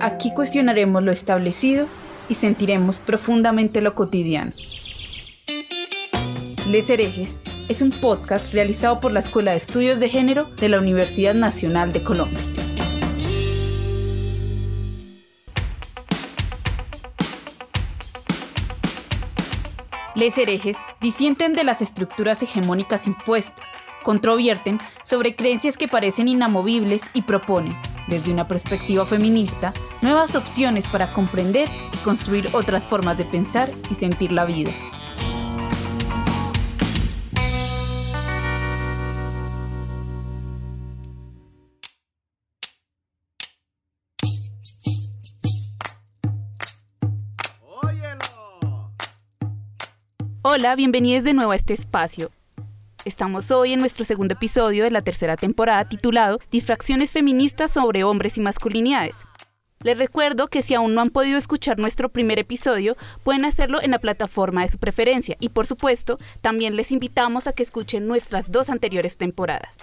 Aquí cuestionaremos lo establecido y sentiremos profundamente lo cotidiano. Les herejes es un podcast realizado por la Escuela de Estudios de Género de la Universidad Nacional de Colombia. Les herejes disienten de las estructuras hegemónicas impuestas, controvierten sobre creencias que parecen inamovibles y proponen, desde una perspectiva feminista, nuevas opciones para comprender y construir otras formas de pensar y sentir la vida. Hola, bienvenidos de nuevo a este espacio. Estamos hoy en nuestro segundo episodio de la tercera temporada titulado Difracciones feministas sobre hombres y masculinidades. Les recuerdo que si aún no han podido escuchar nuestro primer episodio, pueden hacerlo en la plataforma de su preferencia y por supuesto, también les invitamos a que escuchen nuestras dos anteriores temporadas.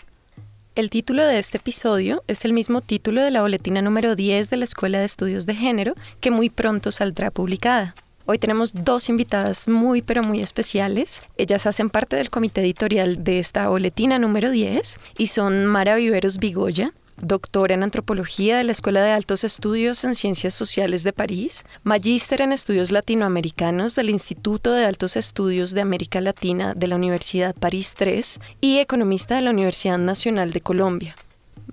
El título de este episodio es el mismo título de la boletina número 10 de la Escuela de Estudios de Género, que muy pronto saldrá publicada. Hoy tenemos dos invitadas muy pero muy especiales. Ellas hacen parte del comité editorial de esta boletina número 10 y son Mara Viveros Vigoya, doctora en antropología de la Escuela de Altos Estudios en Ciencias Sociales de París, magíster en estudios latinoamericanos del Instituto de Altos Estudios de América Latina de la Universidad París III y economista de la Universidad Nacional de Colombia.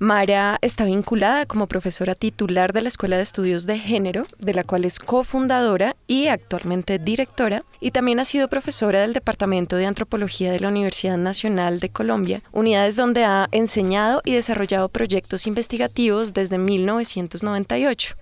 Mara está vinculada como profesora titular de la Escuela de Estudios de Género, de la cual es cofundadora y actualmente directora, y también ha sido profesora del Departamento de Antropología de la Universidad Nacional de Colombia, unidades donde ha enseñado y desarrollado proyectos investigativos desde 1998.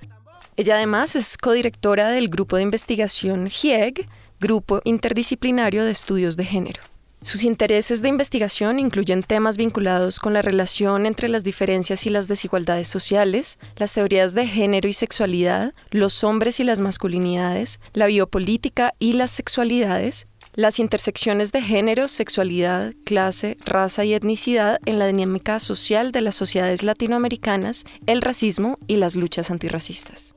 Ella además es codirectora del grupo de investigación GIEG, Grupo Interdisciplinario de Estudios de Género. Sus intereses de investigación incluyen temas vinculados con la relación entre las diferencias y las desigualdades sociales, las teorías de género y sexualidad, los hombres y las masculinidades, la biopolítica y las sexualidades, las intersecciones de género, sexualidad, clase, raza y etnicidad en la dinámica social de las sociedades latinoamericanas, el racismo y las luchas antirracistas.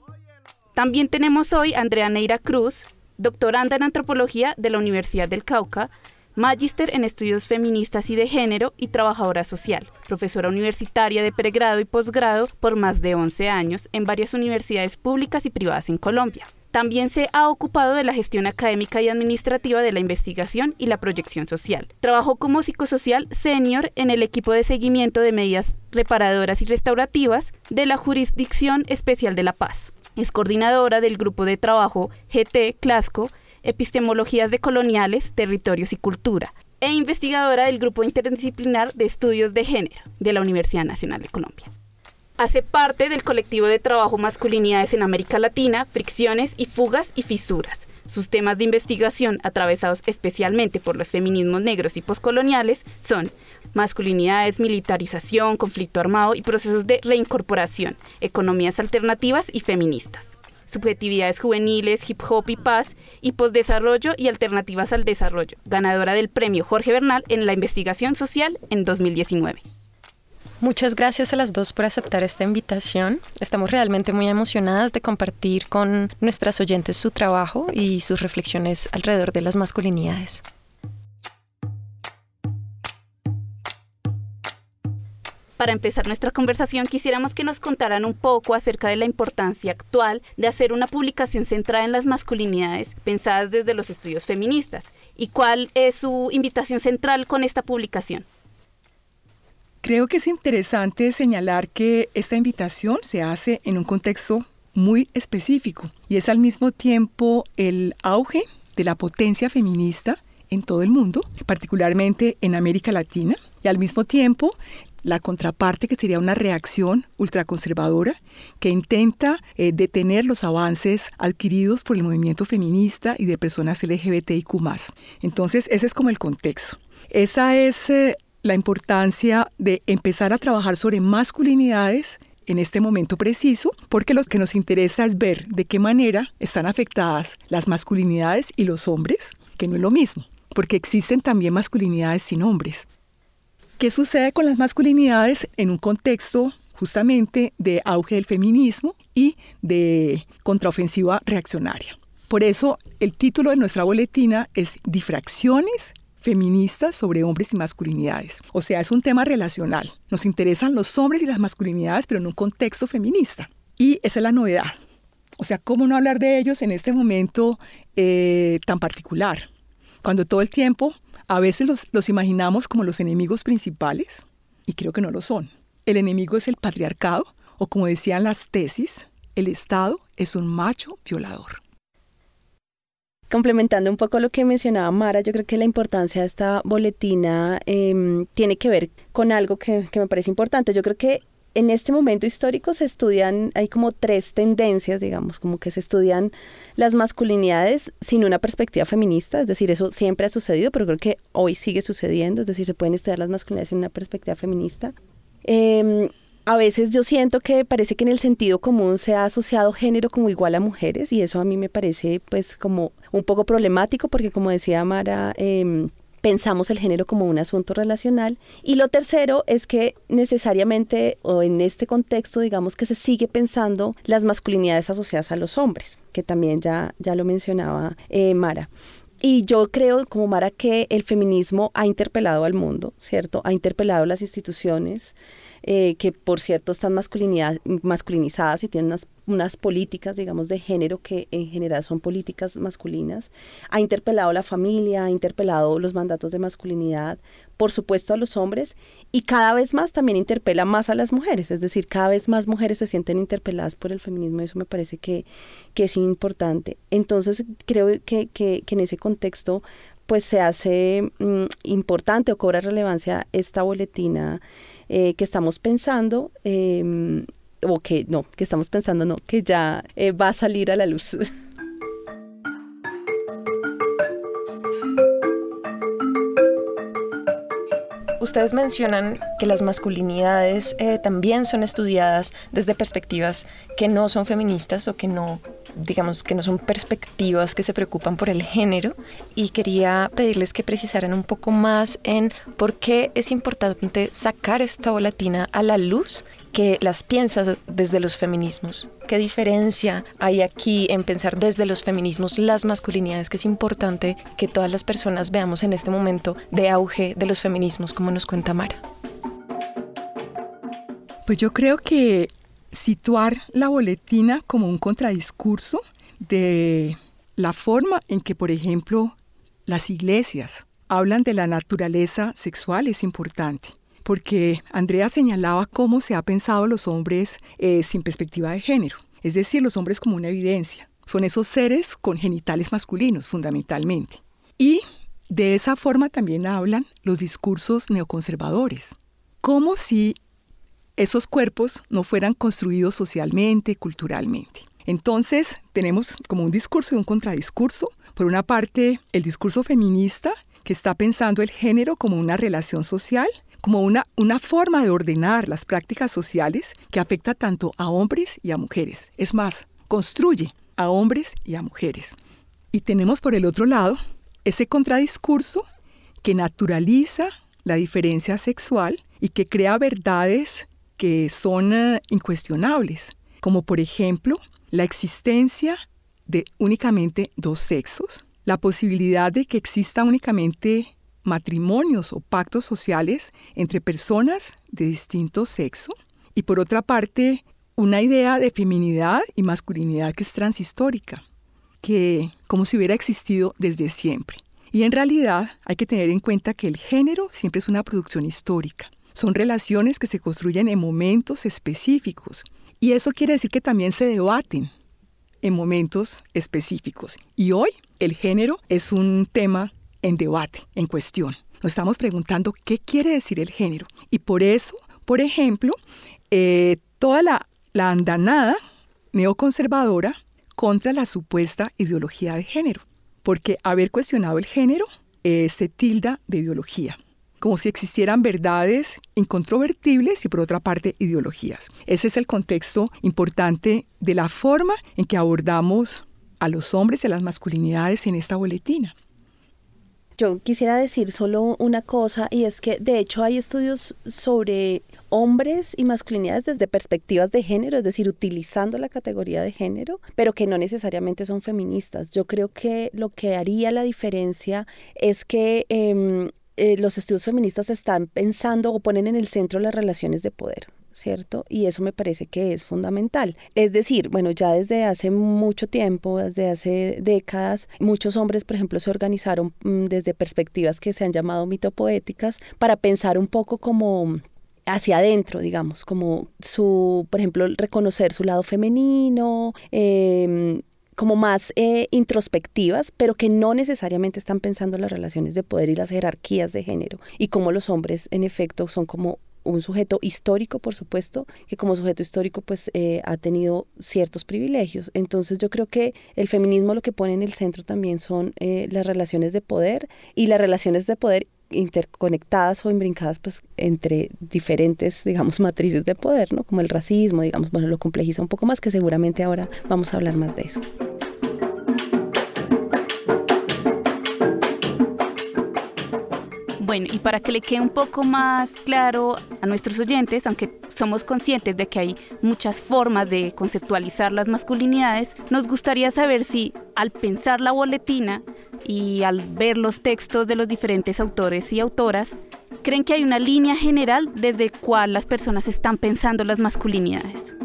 También tenemos hoy a Andrea Neira Cruz, doctoranda en antropología de la Universidad del Cauca, magíster en estudios feministas y de género y trabajadora social, profesora universitaria de pregrado y posgrado por más de 11 años en varias universidades públicas y privadas en Colombia. También se ha ocupado de la gestión académica y administrativa de la investigación y la proyección social. Trabajó como psicosocial senior en el equipo de seguimiento de medidas reparadoras y restaurativas de la Jurisdicción Especial de la Paz. Es coordinadora del grupo de trabajo GT Clasco Epistemologías de Coloniales, Territorios y Cultura, e investigadora del Grupo Interdisciplinar de Estudios de Género de la Universidad Nacional de Colombia. Hace parte del colectivo de trabajo Masculinidades en América Latina, Fricciones y Fugas y Fisuras. Sus temas de investigación, atravesados especialmente por los feminismos negros y poscoloniales, son masculinidades, militarización, conflicto armado y procesos de reincorporación, economías alternativas y feministas subjetividades juveniles, hip hop y paz, y posdesarrollo y alternativas al desarrollo, ganadora del premio Jorge Bernal en la investigación social en 2019. Muchas gracias a las dos por aceptar esta invitación. Estamos realmente muy emocionadas de compartir con nuestras oyentes su trabajo y sus reflexiones alrededor de las masculinidades. Para empezar nuestra conversación, quisiéramos que nos contaran un poco acerca de la importancia actual de hacer una publicación centrada en las masculinidades pensadas desde los estudios feministas y cuál es su invitación central con esta publicación. Creo que es interesante señalar que esta invitación se hace en un contexto muy específico y es al mismo tiempo el auge de la potencia feminista en todo el mundo, particularmente en América Latina, y al mismo tiempo la contraparte que sería una reacción ultraconservadora que intenta eh, detener los avances adquiridos por el movimiento feminista y de personas LGBTIQ. Entonces, ese es como el contexto. Esa es eh, la importancia de empezar a trabajar sobre masculinidades en este momento preciso, porque lo que nos interesa es ver de qué manera están afectadas las masculinidades y los hombres, que no es lo mismo, porque existen también masculinidades sin hombres. ¿Qué sucede con las masculinidades en un contexto justamente de auge del feminismo y de contraofensiva reaccionaria? Por eso el título de nuestra boletina es Difracciones feministas sobre hombres y masculinidades. O sea, es un tema relacional. Nos interesan los hombres y las masculinidades, pero en un contexto feminista. Y esa es la novedad. O sea, ¿cómo no hablar de ellos en este momento eh, tan particular? Cuando todo el tiempo a veces los, imaginamos como los enemigos principales y creo que no lo son. El enemigo es el patriarcado o como decían las tesis, el Estado es un macho violador complementando un poco lo que mencionaba Mara, yo creo que la importancia de esta boletina em, tiene que ver con algo que, que me parece importante. Yo creo que en este momento histórico se estudian, hay como tres tendencias, digamos, como que se estudian las masculinidades sin una perspectiva feminista, es decir, eso siempre ha sucedido, pero creo que hoy sigue sucediendo, es decir, se pueden estudiar las masculinidades sin una perspectiva feminista. Eh, a veces yo siento que parece que en el sentido común se ha asociado género como igual a mujeres y eso a mí me parece pues como un poco problemático porque como decía Mara, em, pensamos el género como un asunto relacional. Y lo tercero es que necesariamente o en este contexto digamos que se sigue pensando las masculinidades asociadas a los hombres, que también ya, ya lo mencionaba eh, Mara. Y yo creo, como Mara, que el feminismo ha interpelado al mundo, ¿cierto? Ha interpelado las instituciones, eh, que por cierto están masculinizadas y tienen unas, unas, políticas, digamos, de género que en general son políticas masculinas. Ha interpelado la familia, ha interpelado los mandatos de masculinidad, por supuesto a los hombres, y cada vez más también interpela más a las mujeres, es decir, cada vez más mujeres se sienten interpeladas por el feminismo, y eso me parece que, que es importante. Entonces, creo que, que, que en ese contexto pues se hace mm, importante o cobra relevancia esta boletina eh, que estamos pensando, em, o que no, que estamos pensando, no, que ya eh, va a salir a la luz. Ustedes mencionan que las masculinidades eh, también son estudiadas desde perspectivas que no son feministas o que no digamos que no son perspectivas que se preocupan por el género. Y quería pedirles que precisaran un poco más en por qué es importante sacar esta volatina a la luz que las piensas desde los feminismos. ¿Qué diferencia hay aquí en pensar desde los feminismos las masculinidades que es importante que todas las personas veamos en este momento de auge de los feminismos, como nos cuenta Mara? Pues yo creo que situar la boletina como un contradiscurso de la forma en que, por ejemplo, las iglesias hablan de la naturaleza sexual es importante, porque Andrea señalaba cómo se ha pensado los hombres eh, sin perspectiva de género, es decir, los hombres como una evidencia. Son esos seres con genitales masculinos, fundamentalmente. Y de esa forma también hablan los discursos neoconservadores, como si esos cuerpos no fueran construidos socialmente, culturalmente. Entonces tenemos como un discurso y un contradiscurso. Por una parte, el discurso feminista, que está pensando el género como una relación social, como una, una forma de ordenar las prácticas sociales que afecta tanto a hombres y a mujeres. Es más, construye a hombres y a mujeres. Y tenemos por el otro lado ese contradiscurso que naturaliza la diferencia sexual y que crea verdades que son eh, incuestionables, como por ejemplo la existencia de únicamente dos sexos, la posibilidad de que exista únicamente matrimonios o pactos sociales entre personas de distinto sexo y por otra parte una idea de feminidad y masculinidad que es transhistórica, que como si hubiera existido desde siempre. Y en realidad hay que tener en cuenta que el género siempre es una producción histórica son relaciones que se construyen en momentos específicos. Y eso quiere decir que también se debaten en momentos específicos. Y hoy el género es un tema en debate, en cuestión. Nos estamos preguntando qué quiere decir el género. Y por eso Por ejemplo, eh, toda la, la andanada neoconservadora contra la supuesta ideología de género, porque haber cuestionado el género eh, se tilda de ideología como si existieran verdades incontrovertibles y por otra parte ideologías. Ese es el contexto importante de la forma en que abordamos a los hombres y a las masculinidades en esta boletina. Yo quisiera decir solo una cosa y es que de hecho hay estudios sobre hombres y masculinidades desde perspectivas de género, es decir, utilizando la categoría de género, pero que no necesariamente son feministas. Yo creo que lo que haría la diferencia es que em, eh, los estudios feministas están pensando o ponen en el centro las relaciones de poder. ¿Cierto? Y eso me parece que es fundamental. Es decir, bueno, ya desde hace mucho tiempo, desde hace décadas, muchos hombres, por ejemplo, se organizaron mm, desde perspectivas que se han llamado mitopoéticas para pensar un poco como hacia adentro, digamos, como su, por ejemplo, reconocer su lado femenino, eh, como más eh, introspectivas, pero que no necesariamente están pensando en las relaciones de poder y las jerarquías de género y cómo los hombres en efecto son como un sujeto histórico, por supuesto, que como sujeto histórico pues eh, ha tenido ciertos privilegios. Entonces yo creo que el feminismo lo que pone en el centro también son eh, las relaciones de poder y las relaciones de poder interconectadas o imbrincadas pues entre diferentes digamos matrices de poder no como el racismo digamos bueno lo complejiza un poco más que seguramente ahora vamos a hablar más de eso Bueno, y para que le quede un poco más claro a nuestros oyentes, aunque somos conscientes de que hay muchas formas de conceptualizar las masculinidades, nos gustaría saber si al pensar la boletina y al ver los textos de los diferentes autores y autoras, creen que hay una línea general desde cuál las personas están pensando las masculinidades.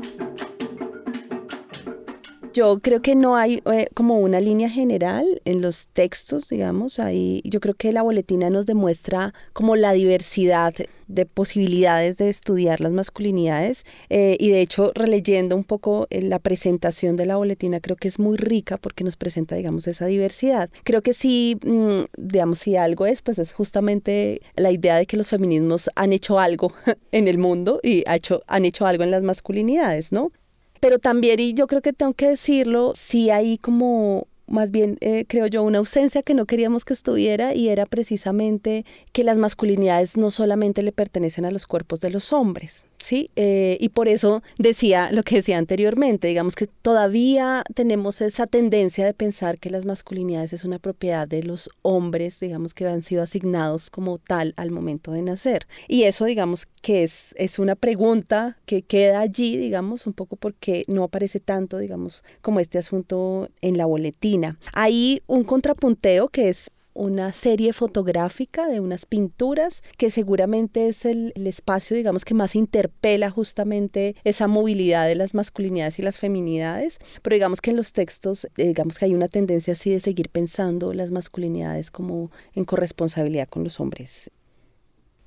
Yo creo que no hay eh, como una línea general en los textos, digamos, ahí yo creo que la boletina nos demuestra como la diversidad de posibilidades de estudiar las masculinidades eh, y de hecho releyendo un poco eh, la presentación de la boletina creo que es muy rica porque nos presenta digamos esa diversidad. Creo que sí, mm, digamos, si algo es, pues es justamente la idea de que los feminismos han hecho algo en el mundo y ha hecho, han hecho algo en las masculinidades, ¿no? Pero también, y yo creo que tengo que decirlo, sí hay como más bien eh, creo yo una ausencia que no queríamos que estuviera y era precisamente que las masculinidades no solamente le pertenecen a los cuerpos de los hombres, ¿sí? Eh, y por eso decía lo que decía anteriormente, digamos que todavía tenemos esa tendencia de pensar que las masculinidades es una propiedad de los hombres, digamos que han sido asignados como tal al momento de nacer. Y eso, digamos, que es, es una pregunta que queda allí, digamos, un poco porque no aparece tanto, digamos, como este asunto en la boletina. Hay un contrapunteo que es una serie fotográfica de unas pinturas que seguramente es el, espacio, digamos, que más interpela justamente esa movilidad de las masculinidades y las feminidades, pero digamos que en los textos, eh, digamos que hay una tendencia así de seguir pensando las masculinidades como en corresponsabilidad con los hombres.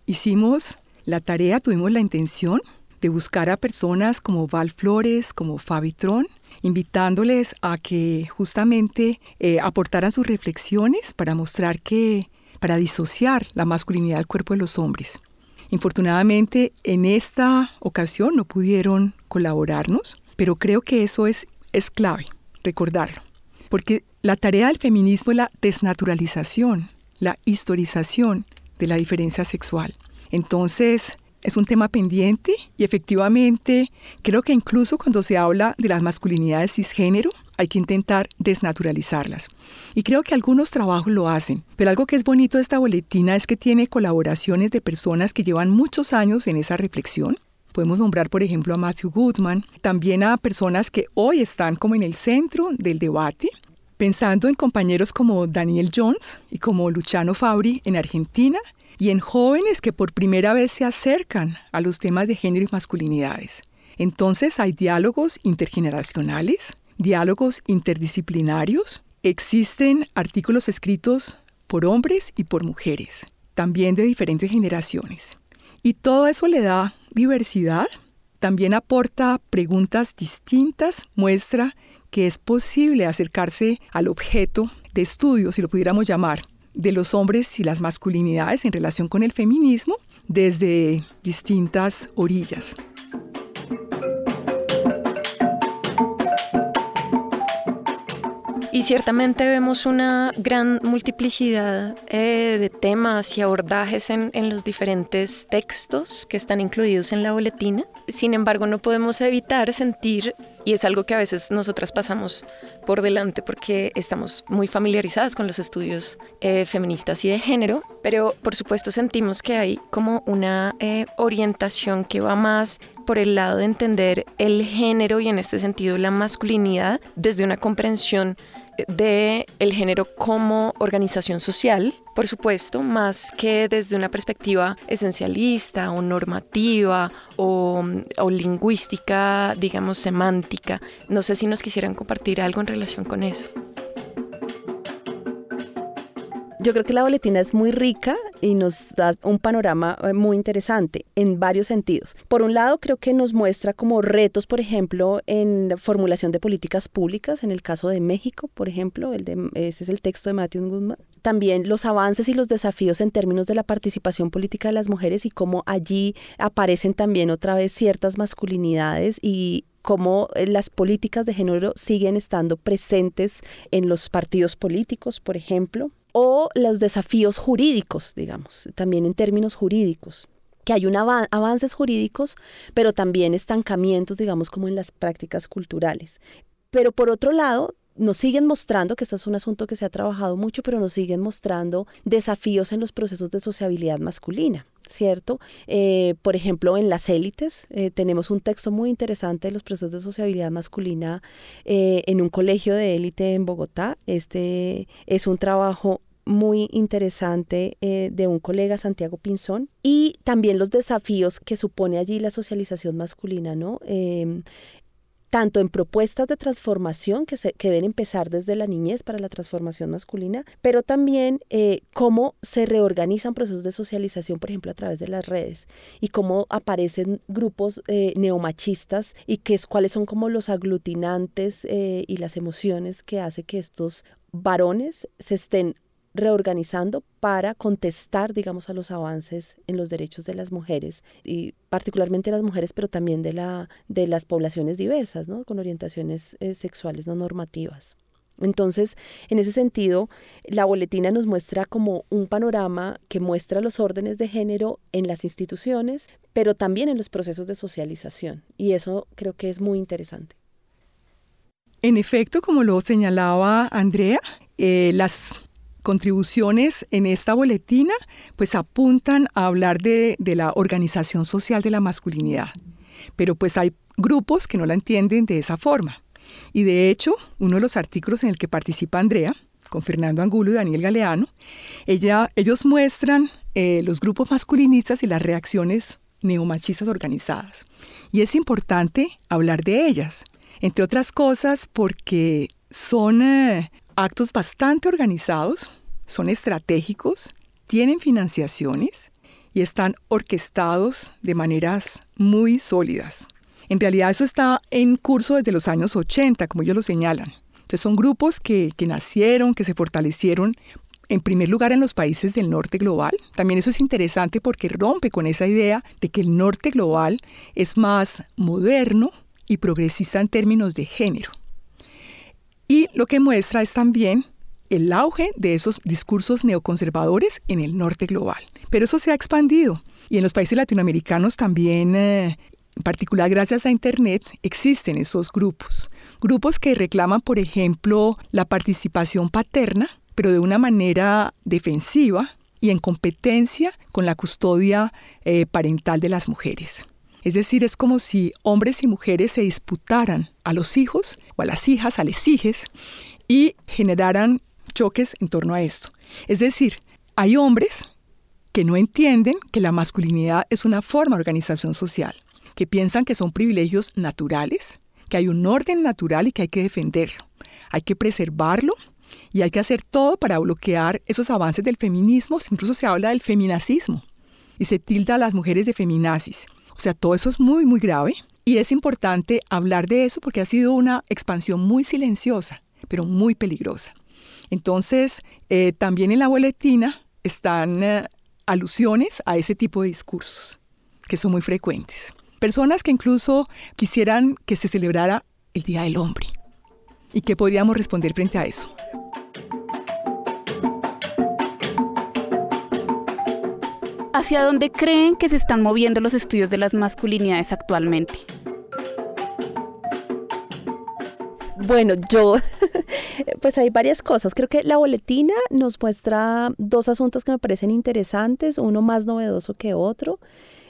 Hicimos la tarea, tuvimos la intención de buscar a personas como Val Flores, como Fabi Tron, invitándoles a que justamente eh, aportaran sus reflexiones para mostrar que, para disociar la masculinidad del cuerpo de los hombres. Infortunadamente, en esta ocasión no pudieron colaborarnos, pero creo que eso es, es clave, recordarlo, porque la tarea del feminismo es la desnaturalización, la historización de la diferencia sexual. Entonces, es un tema pendiente y efectivamente creo que incluso cuando se habla de las masculinidades cisgénero hay que intentar desnaturalizarlas. Y creo que algunos trabajos lo hacen, pero algo que es bonito de esta boletina es que tiene colaboraciones de personas que llevan muchos años en esa reflexión. Podemos nombrar, por ejemplo, a Matthew Goodman, también a personas que hoy están como en el centro del debate, pensando en compañeros como Daniel Jones y como Luciano Fabri en Argentina, y en jóvenes que por primera vez se acercan a los temas de género y masculinidades. Entonces hay diálogos intergeneracionales, diálogos interdisciplinarios, existen artículos escritos por hombres y por mujeres, también de diferentes generaciones. Y todo eso le da diversidad, también aporta preguntas distintas, muestra que es posible acercarse al objeto de estudio, si lo pudiéramos llamar, de los hombres y las masculinidades en relación con el feminismo desde distintas orillas. Y ciertamente vemos una gran multiplicidad eh, de temas y abordajes en, en, los diferentes textos que están incluidos en la boletina. Sin embargo, no podemos evitar sentir, y es algo que a veces nosotras pasamos por delante porque estamos muy familiarizadas con los estudios eh, feministas y de género, pero por supuesto sentimos que hay como una eh, orientación que va más por el lado de entender el género y en este sentido la masculinidad desde una comprensión de el género como organización social, por supuesto, más que desde una perspectiva esencialista o normativa o, o, lingüística, digamos, semántica. No sé si nos quisieran compartir algo en relación con eso. Yo creo que la boletina es muy rica y nos da un panorama eh, muy interesante en varios sentidos. Por un lado, creo que nos muestra como retos, por ejemplo, en formulación de políticas públicas, en el caso de México, por ejemplo, el de, ese es el texto de Matthew Goodman. También los avances y los desafíos en términos de la participación política de las mujeres y cómo allí aparecen también otra vez ciertas masculinidades y cómo eh, las políticas de género siguen estando presentes en los partidos políticos, por ejemplo o los desafíos jurídicos, digamos, también en términos jurídicos que hay un avances jurídicos, pero también estancamientos, digamos, como en las prácticas culturales. Pero por otro lado, nos siguen mostrando, que eso es un asunto que se ha trabajado mucho, pero nos siguen mostrando desafíos en los procesos de sociabilidad masculina. ¿Cierto? Eh, por ejemplo, en las élites eh, tenemos un texto muy interesante de los procesos de sociabilidad masculina eh, en un colegio de élite en Bogotá. Este es un trabajo muy interesante de un colega, Santiago Pinzón, y también los desafíos que supone allí la socialización masculina, ¿no? Tanto en propuestas de transformación que, se, que deben empezar desde la niñez para la transformación masculina, pero también eh, cómo se reorganizan procesos de socialización, por ejemplo, a través de las redes y cómo aparecen grupos eh, neomachistas y qué es, cuáles son como los aglutinantes eh, y las emociones que hace que estos varones se estén reorganizando para contestar, digamos, a los avances en los derechos de las mujeres y particularmente las mujeres, pero también de, la, de las poblaciones diversas, ¿no? Con orientaciones eh, sexuales no normativas. Entonces, en ese sentido, la boletina nos muestra como un panorama que muestra los órdenes de género en las instituciones, pero también en los procesos de socialización. Y eso creo que es muy interesante. En efecto, como lo señalaba Andrea, eh, las contribuciones en esta boletina pues apuntan a hablar de, la organización social de la masculinidad. Pero pues hay grupos que no la entienden de esa forma. Y de hecho, uno de los artículos en el que participa Andrea, con Fernando Angulo y Daniel Galeano, ella, ellos muestran eh, los grupos masculinistas y las reacciones neomachistas organizadas. Y es importante hablar de ellas, entre otras cosas porque son eh, actos bastante organizados, son estratégicos, tienen financiaciones y están orquestados de maneras muy sólidas. En realidad eso está en curso desde los años 80, como ellos lo señalan. Entonces son grupos que, que nacieron, que se fortalecieron en primer lugar en los países del norte global. También eso es interesante porque rompe con esa idea de que el norte global es más moderno y progresista en términos de género. Y lo que muestra es también el auge de esos discursos neoconservadores en el norte global. Pero eso se ha expandido y en los países latinoamericanos también, eh, en particular gracias a Internet, existen esos grupos. Grupos que reclaman, por ejemplo, la participación paterna, pero de una manera defensiva y en competencia con la custodia eh, parental de las mujeres. Es decir, es como si hombres y mujeres se disputaran a los hijos o a las hijas, a les hijes, y generaran choques en torno a esto. Es decir, hay hombres que no entienden que la masculinidad es una forma de organización social, que piensan que son privilegios naturales, que hay un orden natural y que hay que defenderlo. Hay que preservarlo y hay que hacer todo para bloquear esos avances del feminismo. Incluso se habla del feminacismo y se tilda a las mujeres de feminazis. O sea, todo eso es muy, muy grave y es importante hablar de eso porque ha sido una expansión muy silenciosa, pero muy peligrosa. Entonces, eh, también en la boletina están eh, alusiones a ese tipo de discursos, que son muy frecuentes. Personas que incluso quisieran que se celebrara el Día del Hombre. ¿Y qué podríamos responder frente a eso? ¿Hacia dónde creen que se están moviendo los estudios de las masculinidades actualmente? Bueno, yo, pues hay varias cosas. Creo que la boletina nos muestra dos asuntos que me parecen interesantes, uno más novedoso que otro.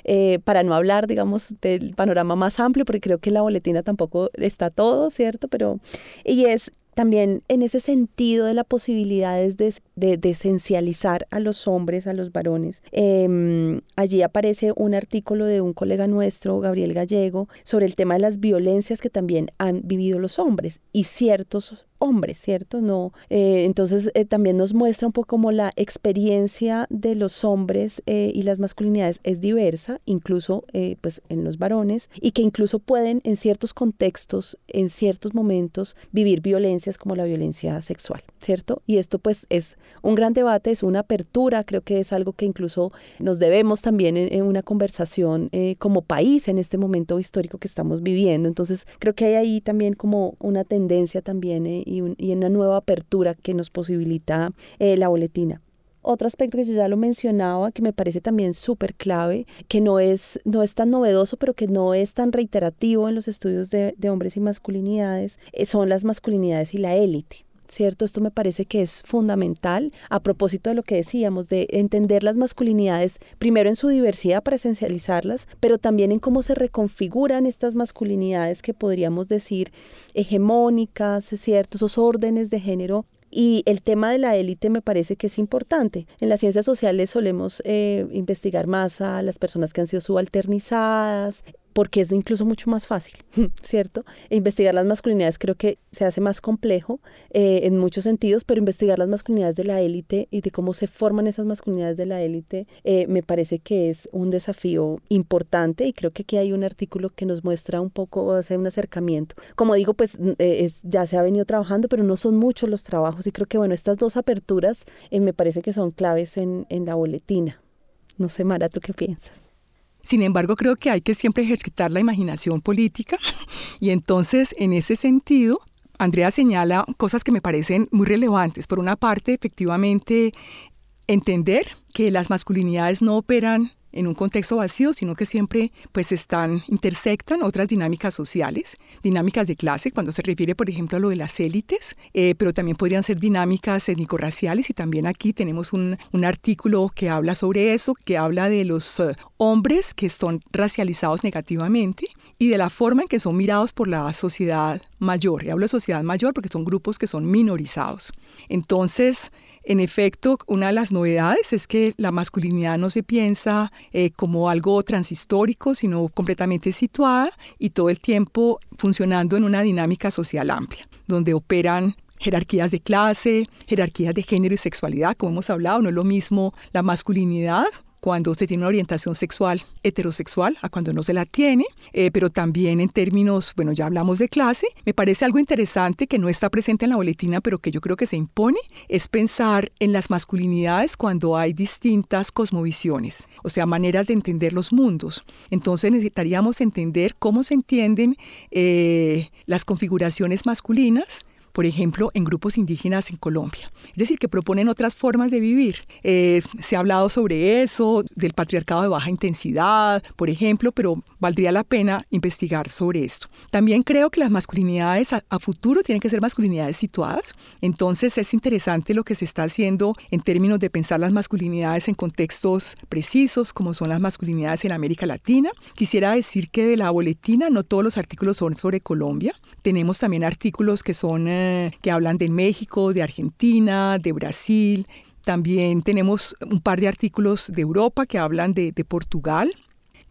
Eh, para no hablar, digamos, del panorama más amplio, porque creo que la boletina tampoco está todo, ¿cierto? Pero, y es también en ese sentido de la posibilidad de, de, esencializar a los hombres, a los varones. Em, allí aparece un artículo de un colega nuestro, Gabriel Gallego, sobre el tema de las violencias que también han vivido los hombres y ciertos hombres, ¿cierto? No, eh, entonces eh, también nos muestra un poco como la experiencia de los hombres eh, y las masculinidades es diversa, incluso pues en los varones, y que incluso pueden en ciertos contextos, en ciertos momentos, vivir violencias como la violencia sexual, ¿cierto? Y esto pues es un gran debate, es una apertura, creo que es algo que incluso nos debemos también en, una conversación como país en este momento histórico que estamos viviendo. Entonces creo que hay ahí también como una tendencia también y, una nueva apertura que nos posibilita eh, la boletina. Otro aspecto que yo ya lo mencionaba, que me parece también súper clave, que no es, no es tan novedoso, pero que no es tan reiterativo en los estudios de, de hombres y masculinidades, eh, son las masculinidades y la élite. ¿Cierto? Esto me parece que es fundamental a propósito de lo que decíamos, de entender las masculinidades primero en su diversidad para esencializarlas, pero también en cómo se reconfiguran estas masculinidades que podríamos decir hegemónicas, ¿cierto? Esos órdenes de género y el tema de la élite me parece que es importante. En las ciencias sociales solemos eh, investigar más a las personas que han sido subalternizadas, porque es incluso mucho más fácil, ¿cierto? E investigar las masculinidades creo que se hace más complejo eh, en muchos sentidos, pero investigar las masculinidades de la élite y de cómo se forman esas masculinidades de la élite eh, me parece que es un desafío importante y creo que aquí hay un artículo que nos muestra un poco, hace un acercamiento. Como digo, pues eh, ya se ha venido trabajando, pero no son muchos los trabajos y creo que, bueno, estas dos aperturas me parece que son claves en, en la boletina. No sé, Mara, ¿tú qué piensas? Sin embargo, creo que hay que siempre ejercitar la imaginación política y entonces, en ese sentido, Andrea señala cosas que me parecen muy relevantes. Por una parte, efectivamente, entender que las masculinidades no operan en un contexto vacío, sino que siempre pues están, intersectan otras dinámicas sociales, dinámicas de clase, cuando se refiere, por ejemplo, a lo de las élites, eh, pero también podrían ser dinámicas étnico-raciales y también aquí tenemos un, un, artículo que habla sobre eso, que habla de los uh, hombres que son racializados negativamente y de la forma en que son mirados por la sociedad mayor. Y hablo de sociedad mayor porque son grupos que son minorizados. Entonces, en efecto, una de las novedades es que la masculinidad no se piensa eh, como algo transhistórico, sino completamente situada y todo el tiempo funcionando en una dinámica social amplia, donde operan jerarquías de clase, jerarquías de género y sexualidad, como hemos hablado, no es lo mismo la masculinidad cuando se tiene una orientación sexual heterosexual a cuando no se la tiene, eh, pero también en términos, bueno, ya hablamos de clase, me parece algo interesante que no está presente en la boletina, pero que yo creo que se impone, es pensar en las masculinidades cuando hay distintas cosmovisiones, o sea, maneras de entender los mundos. Entonces necesitaríamos entender cómo se entienden eh, las configuraciones masculinas, por ejemplo, en grupos indígenas en Colombia. Es decir, que proponen otras formas de vivir. Eh, se ha hablado sobre eso, del patriarcado de baja intensidad, por ejemplo, pero valdría la pena investigar sobre esto. También creo que las masculinidades a, futuro tienen que ser masculinidades situadas. Entonces es interesante lo que se está haciendo en términos de pensar las masculinidades en contextos precisos, como son las masculinidades en América Latina. Quisiera decir que de la boletina no todos los artículos son sobre Colombia. Tenemos también artículos que son... Eh, que hablan de México, de Argentina, de Brasil. También tenemos un par de artículos de Europa que hablan de, de Portugal.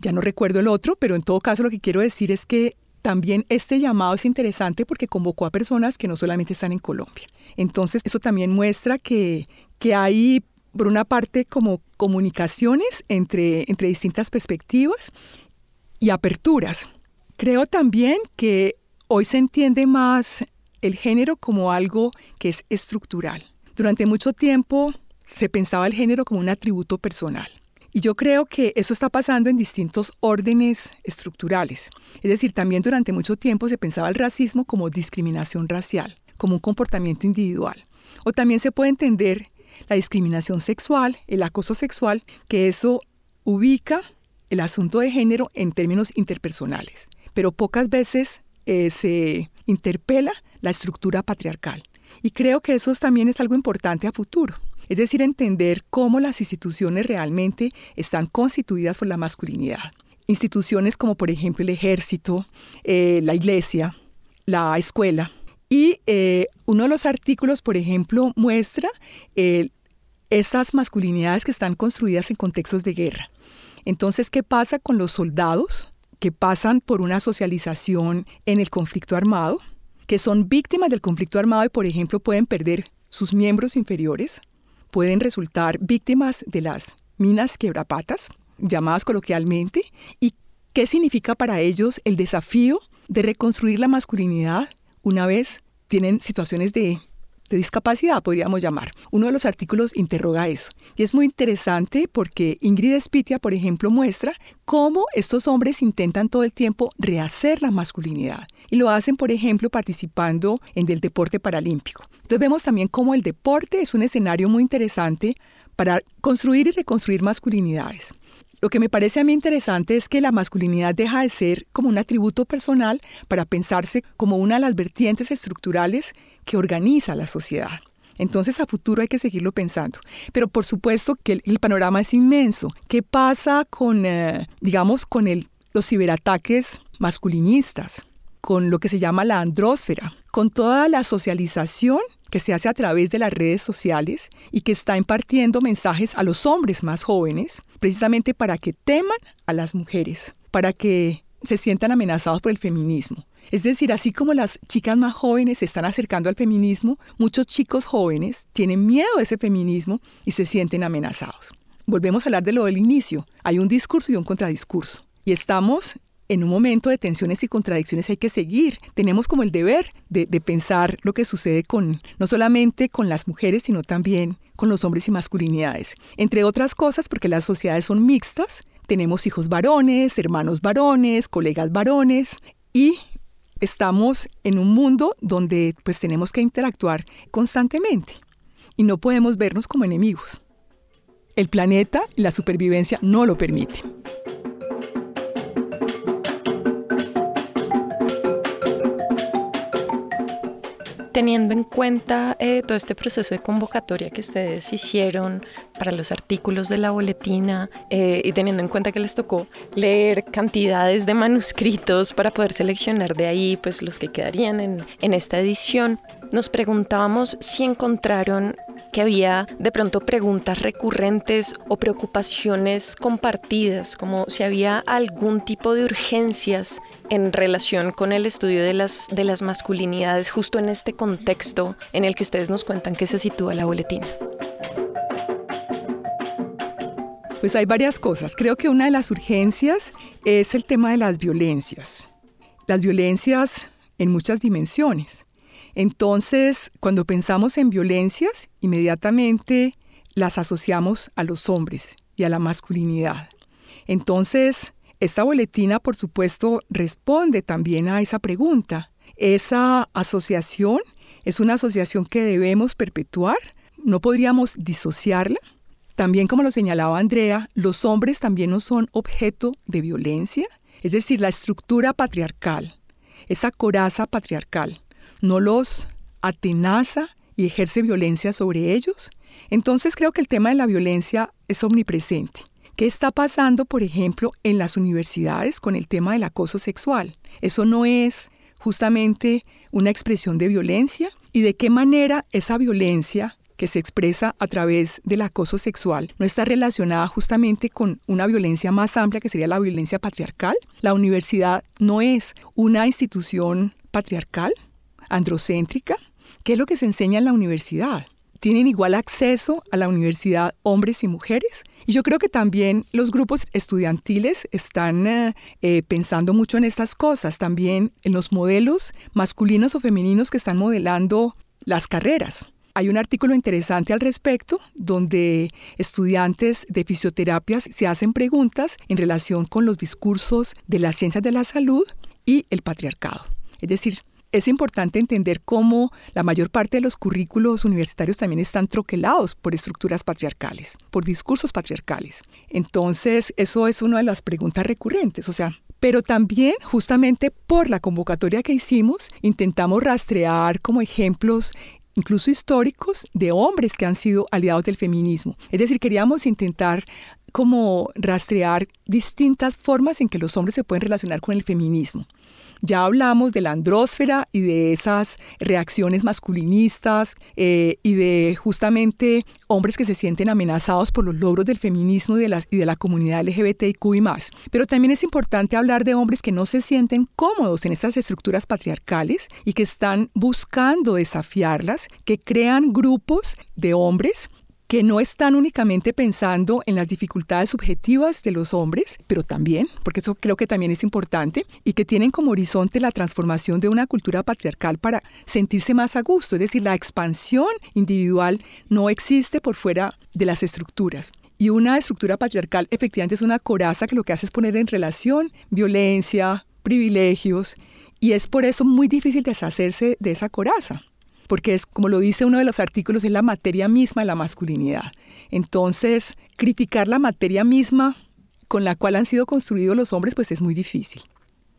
Ya no recuerdo el otro, pero en todo caso lo que quiero decir es que también este llamado es interesante porque convocó a personas que no solamente están en Colombia. Entonces, eso también muestra que, que hay, por una parte, como comunicaciones entre, entre distintas perspectivas y aperturas. Creo también que hoy se entiende más el género como algo que es estructural. Durante mucho tiempo se pensaba el género como un atributo personal. Y yo creo que eso está pasando en distintos órdenes estructurales. Es decir, también durante mucho tiempo se pensaba el racismo como discriminación racial, como un comportamiento individual. O también se puede entender la discriminación sexual, el acoso sexual, que eso ubica el asunto de género en términos interpersonales. Pero pocas veces eh, se interpela la estructura patriarcal. Y creo que eso también es algo importante a futuro. Es decir, entender cómo las instituciones realmente están constituidas por la masculinidad. Instituciones como por ejemplo el ejército, eh, la iglesia, la escuela. Y eh, uno de los artículos, por ejemplo, muestra esas masculinidades que están construidas en contextos de guerra. Entonces, ¿qué pasa con los soldados que pasan por una socialización en el conflicto armado? que son víctimas del conflicto armado y, por ejemplo, pueden perder sus miembros inferiores, pueden resultar víctimas de las minas quebrapatas, llamadas coloquialmente, y qué significa para ellos el desafío de reconstruir la masculinidad una vez tienen situaciones de discapacidad, podríamos llamar. Uno de los artículos interroga eso. Y es muy interesante porque Ingrid Spitia, por ejemplo, muestra cómo estos hombres intentan todo el tiempo rehacer la masculinidad. Y lo hacen, por ejemplo, participando en el deporte paralímpico. Entonces vemos también cómo el deporte es un escenario muy interesante para construir y reconstruir masculinidades. Lo que me parece a mí interesante es que la masculinidad deja de ser como un atributo personal para pensarse como una de las vertientes estructurales que organiza la sociedad. Entonces a futuro hay que seguirlo pensando. Pero por supuesto que el, panorama es inmenso. ¿Qué pasa con, eh, digamos, con los ciberataques masculinistas? Con lo que se llama la andrósfera, con toda la socialización que se hace a través de las redes sociales y que está impartiendo mensajes a los hombres más jóvenes, precisamente para que teman a las mujeres, para que se sientan amenazados por el feminismo. Es decir, así como las chicas más jóvenes se están acercando al feminismo, muchos chicos jóvenes tienen miedo a ese feminismo y se sienten amenazados. Volvemos a hablar de lo del inicio. Hay un discurso y un contradiscurso. Y estamos en un momento de tensiones y contradicciones hay que seguir. Tenemos como el deber de, pensar lo que sucede con no solamente con las mujeres, sino también con los hombres y masculinidades. Entre otras cosas, porque las sociedades son mixtas, tenemos hijos varones, hermanos varones, colegas varones y estamos en un mundo donde pues tenemos que interactuar constantemente y no podemos vernos como enemigos. El planeta y la supervivencia no lo permiten. Teniendo en cuenta eh, todo este proceso de convocatoria que ustedes hicieron para los artículos de la boletina eh, y teniendo en cuenta que les tocó leer cantidades de manuscritos para poder seleccionar de ahí pues los que quedarían en, en esta edición, nos preguntábamos si encontraron que había de pronto preguntas recurrentes o preocupaciones compartidas, como si había algún tipo de urgencias en relación con el estudio de las, de las masculinidades justo en este contexto en el que ustedes nos cuentan que se sitúa la boletina. Pues hay varias cosas. Creo que una de las urgencias es el tema de las violencias. Las violencias en muchas dimensiones. Entonces, cuando pensamos en violencias, inmediatamente las asociamos a los hombres y a la masculinidad. Entonces, esta boletina, por supuesto, responde también a esa pregunta. Esa asociación es una asociación que debemos perpetuar, no podríamos disociarla. También, como lo señalaba Andrea, los hombres también no son objeto de violencia, es decir, la estructura patriarcal, esa coraza patriarcal, no los atenaza y ejerce violencia sobre ellos? Entonces creo que el tema de la violencia es omnipresente. ¿Qué está pasando, por ejemplo, en las universidades con el tema del acoso sexual? Eso no es justamente una expresión de violencia y de qué manera esa violencia que se expresa a través del acoso sexual no está relacionada justamente con una violencia más amplia que sería la violencia patriarcal. La universidad no es una institución patriarcal, androcéntrica? ¿Qué es lo que se enseña en la universidad? ¿Tienen igual acceso a la universidad hombres y mujeres? Y yo creo que también los grupos estudiantiles están eh, eh, pensando mucho en estas cosas, también en los modelos masculinos o femeninos que están modelando las carreras. Hay un artículo interesante al respecto donde estudiantes de fisioterapias se hacen preguntas en relación con los discursos de las ciencias de la salud y el patriarcado. Es decir, es importante entender cómo la mayor parte de los currículos universitarios también están troquelados por estructuras patriarcales, por discursos patriarcales. Entonces, eso es una de las preguntas recurrentes. O sea, pero también justamente por la convocatoria que hicimos, intentamos rastrear como ejemplos incluso históricos de hombres que han sido aliados del feminismo. Es decir, queríamos intentar como rastrear distintas formas en que los hombres se pueden relacionar con el feminismo. Ya hablamos de la andrósfera y de esas reacciones masculinistas eh, y de justamente hombres que se sienten amenazados por los logros del feminismo y de, y de la comunidad LGBTIQ y más. Pero también es importante hablar de hombres que no se sienten cómodos en estas estructuras patriarcales y que están buscando desafiarlas, que crean grupos de hombres que no están únicamente pensando en las dificultades subjetivas de los hombres, pero también, porque eso creo que también es importante, y que tienen como horizonte la transformación de una cultura patriarcal para sentirse más a gusto, es decir, la expansión individual no existe por fuera de las estructuras. Y una estructura patriarcal efectivamente es una coraza que lo que hace es poner en relación violencia, privilegios, y es por eso muy difícil deshacerse de esa coraza porque es, como lo dice uno de los artículos, es la materia misma de la masculinidad. Entonces, criticar la materia misma con la cual han sido construidos los hombres, pues es muy difícil.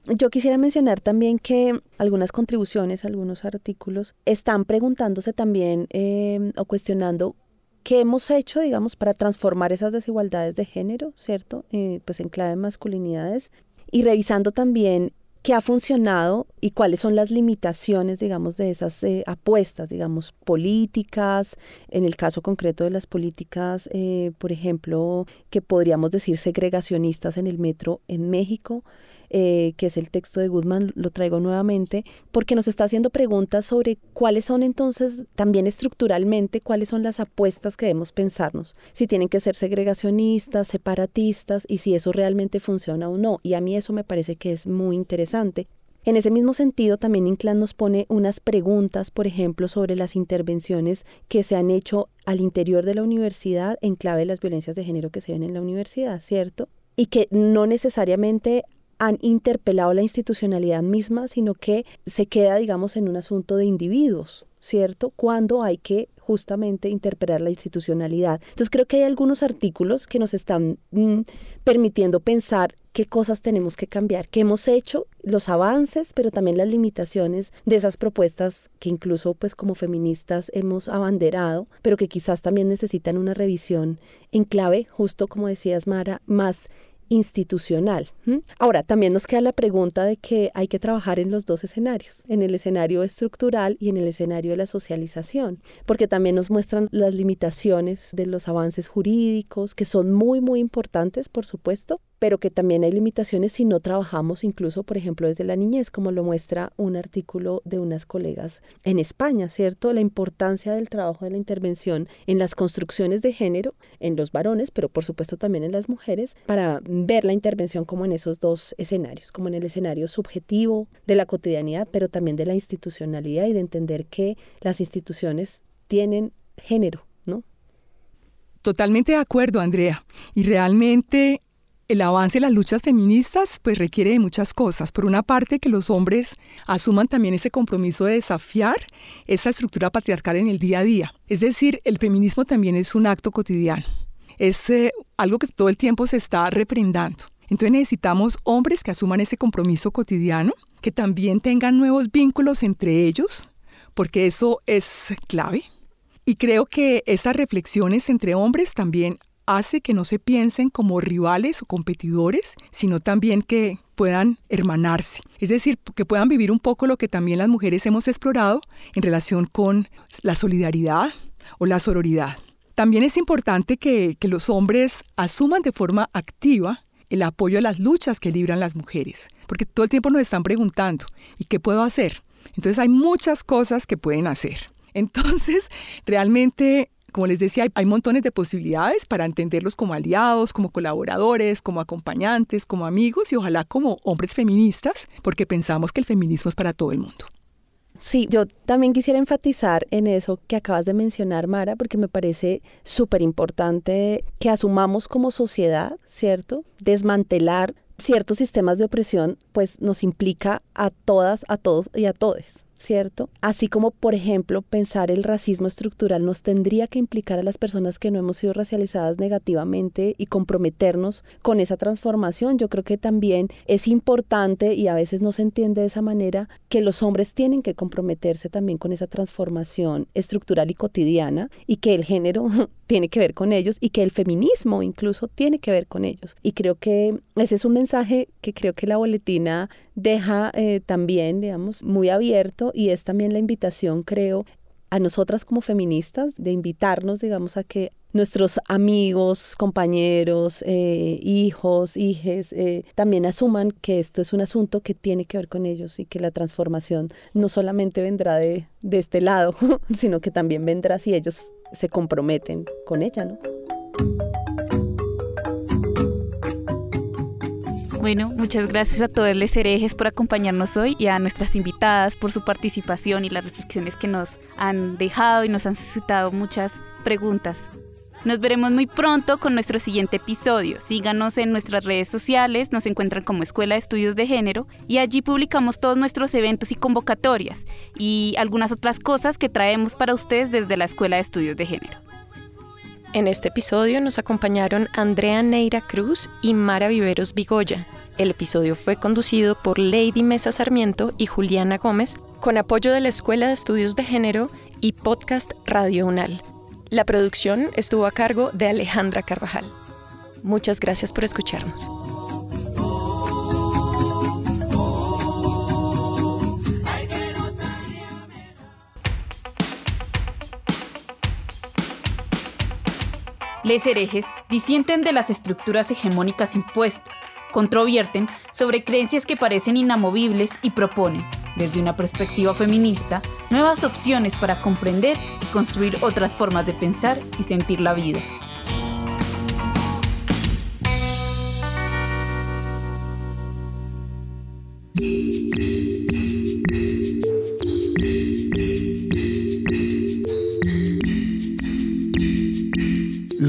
Yo quisiera mencionar también que algunas contribuciones, algunos artículos, están preguntándose también eh, o cuestionando qué hemos hecho, digamos, para transformar esas desigualdades de género, ¿cierto? Eh, pues en clave de masculinidades. Y revisando también qué ha funcionado y cuáles son las limitaciones, digamos, de esas eh, apuestas, digamos, políticas, en el caso concreto de las políticas, eh, por ejemplo, que podríamos decir segregacionistas en el metro en México, eh, que es el texto de Goodman, lo traigo nuevamente, porque nos está haciendo preguntas sobre cuáles son entonces también estructuralmente, cuáles son las apuestas que debemos pensarnos, si tienen que ser segregacionistas, separatistas y si eso realmente funciona o no. Y a mí eso me parece que es muy interesante. En ese mismo sentido, también Inclán nos pone unas preguntas, por ejemplo, sobre las intervenciones que se han hecho al interior de la universidad en clave de las violencias de género que se ven en la universidad, ¿cierto? Y que no necesariamente han interpelado la institucionalidad misma, sino que se queda, digamos, en un asunto de individuos, ¿cierto? Cuando hay que justamente interpelar la institucionalidad. Entonces creo que hay algunos artículos que nos están mm, permitiendo pensar qué cosas tenemos que cambiar, qué hemos hecho, los avances, pero también las limitaciones de esas propuestas que incluso pues como feministas hemos abanderado, pero que quizás también necesitan una revisión en clave, justo como decías Mara, más institucional. Ahora, también nos queda la pregunta de que hay que trabajar en los dos escenarios, en el escenario estructural y en el escenario de la socialización, porque también nos muestran las limitaciones de los avances jurídicos, que son muy, muy importantes, por supuesto, pero que también hay limitaciones si no trabajamos incluso, por ejemplo, desde la niñez, como lo muestra un artículo de unas colegas en España, ¿cierto? La importancia del trabajo de la intervención en las construcciones de género, en los varones, pero por supuesto también en las mujeres, para ver la intervención como en esos dos escenarios, como en el escenario subjetivo de la cotidianidad, pero también de la institucionalidad y de entender que las instituciones tienen género, ¿no? Totalmente de acuerdo, Andrea. Y realmente el avance de las luchas feministas pues requiere de muchas cosas. Por una parte, que los hombres asuman también ese compromiso de desafiar esa estructura patriarcal en el día a día. Es decir, el feminismo también es un acto cotidiano. Es eh, algo que todo el tiempo se está reprendando. Entonces necesitamos hombres que asuman ese compromiso cotidiano, que también tengan nuevos vínculos entre ellos, porque eso es clave. Y creo que esas reflexiones entre hombres también hace que no se piensen como rivales o competidores, sino también que puedan hermanarse. Es decir, que puedan vivir un poco lo que también las mujeres hemos explorado en relación con la solidaridad o la sororidad. También es importante que, los hombres asuman de forma activa el apoyo a las luchas que libran las mujeres, porque todo el tiempo nos están preguntando, ¿y qué puedo hacer? Entonces hay muchas cosas que pueden hacer. Entonces, realmente como les decía, hay, montones de posibilidades para entenderlos como aliados, como colaboradores, como acompañantes, como amigos y ojalá como hombres feministas, porque pensamos que el feminismo es para todo el mundo. Sí, yo también quisiera enfatizar en eso que acabas de mencionar, Mara, porque me parece súper importante que asumamos como sociedad, ¿cierto? Desmantelar ciertos sistemas de opresión, pues nos implica a todas, a todos y a todes. ¿Cierto? Así como, por ejemplo, pensar el racismo estructural nos tendría que implicar a las personas que no hemos sido racializadas negativamente y comprometernos con esa transformación. Yo creo que también es importante, y a veces no se entiende de esa manera, que los hombres tienen que comprometerse también con esa transformación estructural y cotidiana y que el género tiene que ver con ellos y que el feminismo incluso tiene que ver con ellos. Y creo que ese es un mensaje que creo que la boletina deja eh, también, digamos, muy abierto y es también la invitación, creo, a nosotras como feministas de invitarnos, digamos, a que nuestros amigos, compañeros, eh, hijos, hijes, eh, también asuman que esto es un asunto que tiene que ver con ellos y que la transformación no solamente vendrá de, de este lado, sino que también vendrá si ellos se comprometen con ella, ¿no? Bueno, muchas gracias a todos los herejes por acompañarnos hoy y a nuestras invitadas por su participación y las reflexiones que nos han dejado y nos han suscitado muchas preguntas. Nos veremos muy pronto con nuestro siguiente episodio. Síganos en nuestras redes sociales, nos encuentran como Escuela de Estudios de Género y allí publicamos todos nuestros eventos y convocatorias y algunas otras cosas que traemos para ustedes desde la Escuela de Estudios de Género. En este episodio nos acompañaron Andrea Neira Cruz y Mara Viveros Vigoya. El episodio fue conducido por Lady Mesa Sarmiento y Juliana Gómez, con apoyo de la Escuela de Estudios de Género y Podcast Radio UNAL. La producción estuvo a cargo de Alejandra Carvajal. Muchas gracias por escucharnos. Les herejes disienten de las estructuras hegemónicas impuestas, controvierten sobre creencias que parecen inamovibles y proponen, desde una perspectiva feminista, nuevas opciones para comprender y construir otras formas de pensar y sentir la vida.